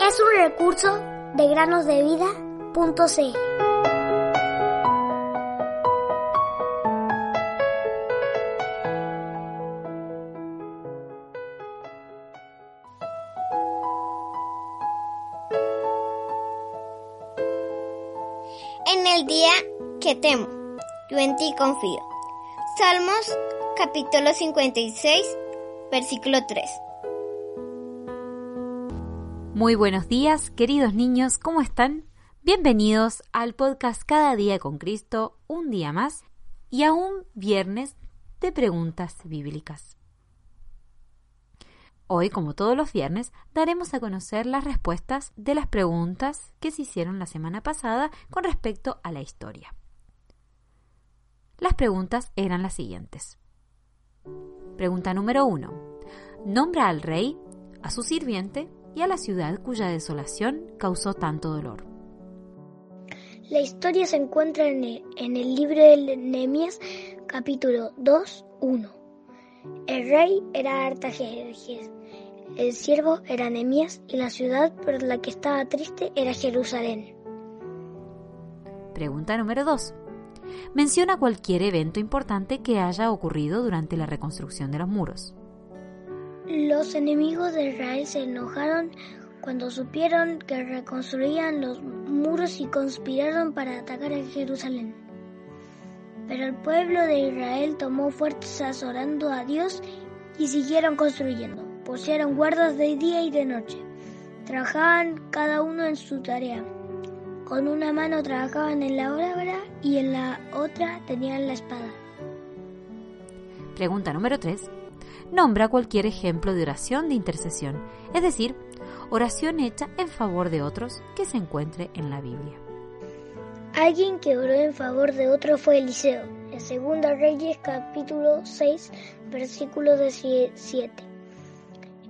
Es un recurso de granosdevida.cl. En el día que temo, yo en ti confío. Salmos capítulo 56, versículo 3. Muy buenos días, queridos niños, ¿cómo están? Bienvenidos al podcast Cada día con Cristo, un día más y a un viernes de preguntas bíblicas. Hoy, como todos los viernes, daremos a conocer las respuestas de las preguntas que se hicieron la semana pasada con respecto a la historia. Las preguntas eran las siguientes. Pregunta número 1. Nombra al rey, a su sirviente y a la ciudad cuya desolación causó tanto dolor. La historia se encuentra en el, en el libro de Nehemías, capítulo 2, 1. El rey era Artajerjes, el siervo era Nehemías y la ciudad por la que estaba triste era Jerusalén. Pregunta número 2. Menciona cualquier evento importante que haya ocurrido durante la reconstrucción de los muros. Los enemigos de Israel se enojaron cuando supieron que reconstruían los muros y conspiraron para atacar a Jerusalén. Pero el pueblo de Israel tomó fuerzas orando a Dios y siguieron construyendo. Pusieron guardas de día y de noche. Trabajaban cada uno en su tarea. Con una mano trabajaban en la obra y en la otra tenían la espada. Pregunta número 3. Nombra cualquier ejemplo de oración de intercesión, es decir, oración hecha en favor de otros que se encuentre en la Biblia. Alguien que oró en favor de otro fue Eliseo, en 2 Reyes capítulo 6, versículo 17.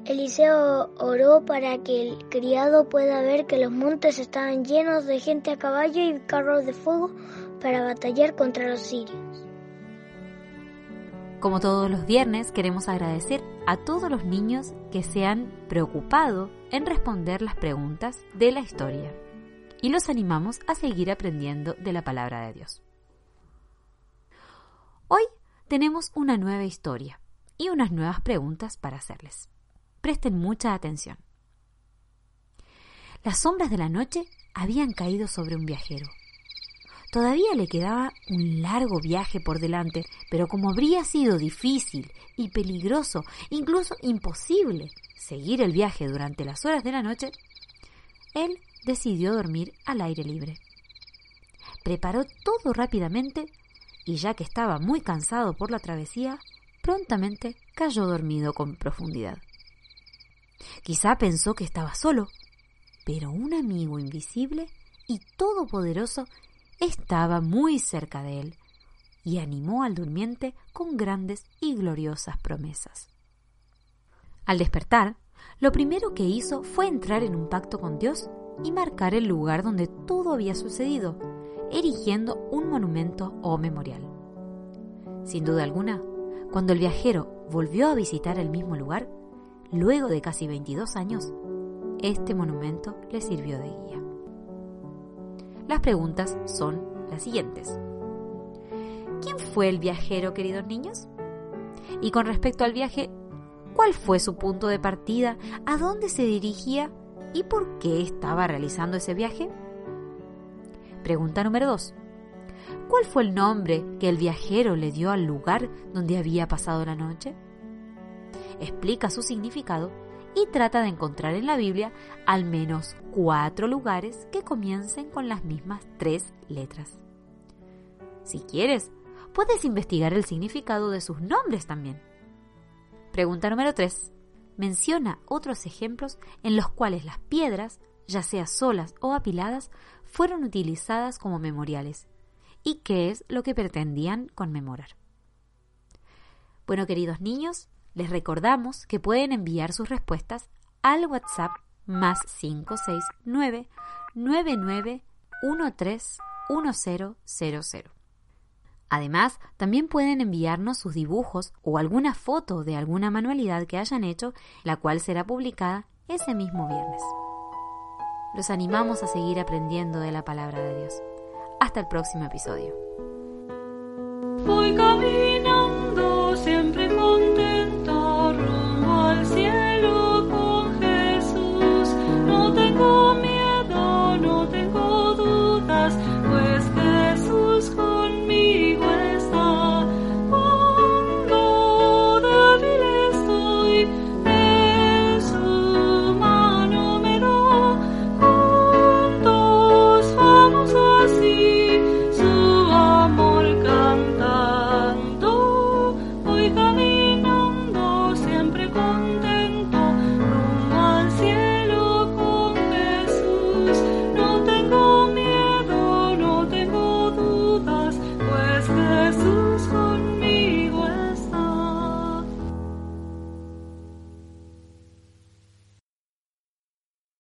Eliseo oró para que el criado pueda ver que los montes estaban llenos de gente a caballo y carros de fuego para batallar contra los sirios. Como todos los viernes, queremos agradecer a todos los niños que se han preocupado en responder las preguntas de la historia y los animamos a seguir aprendiendo de la palabra de Dios. Hoy tenemos una nueva historia y unas nuevas preguntas para hacerles. Presten mucha atención. Las sombras de la noche habían caído sobre un viajero. Todavía le quedaba un largo viaje por delante, pero como habría sido difícil y peligroso, incluso imposible, seguir el viaje durante las horas de la noche, él decidió dormir al aire libre. Preparó todo rápidamente y ya que estaba muy cansado por la travesía, prontamente cayó dormido con profundidad. Quizá pensó que estaba solo, pero un amigo invisible y todopoderoso estaba muy cerca de él y animó al durmiente con grandes y gloriosas promesas. Al despertar, lo primero que hizo fue entrar en un pacto con Dios y marcar el lugar donde todo había sucedido, erigiendo un monumento o memorial. Sin duda alguna, cuando el viajero volvió a visitar el mismo lugar, luego de casi 22 años, este monumento le sirvió de guía. Las preguntas son las siguientes. ¿Quién fue el viajero, queridos niños? Y con respecto al viaje, ¿cuál fue su punto de partida? ¿A dónde se dirigía? ¿Y por qué estaba realizando ese viaje? Pregunta número 2. ¿Cuál fue el nombre que el viajero le dio al lugar donde había pasado la noche? Explica su significado y trata de encontrar en la Biblia al menos cuatro lugares que comiencen con las mismas tres letras. Si quieres, puedes investigar el significado de sus nombres también. Pregunta número 3. Menciona otros ejemplos en los cuales las piedras, ya sea solas o apiladas, fueron utilizadas como memoriales y qué es lo que pretendían conmemorar. Bueno, queridos niños, les recordamos que pueden enviar sus respuestas al WhatsApp más 569 99131000. Además, también pueden enviarnos sus dibujos o alguna foto de alguna manualidad que hayan hecho, la cual será publicada ese mismo viernes. Los animamos a seguir aprendiendo de la palabra de Dios. Hasta el próximo episodio. tengo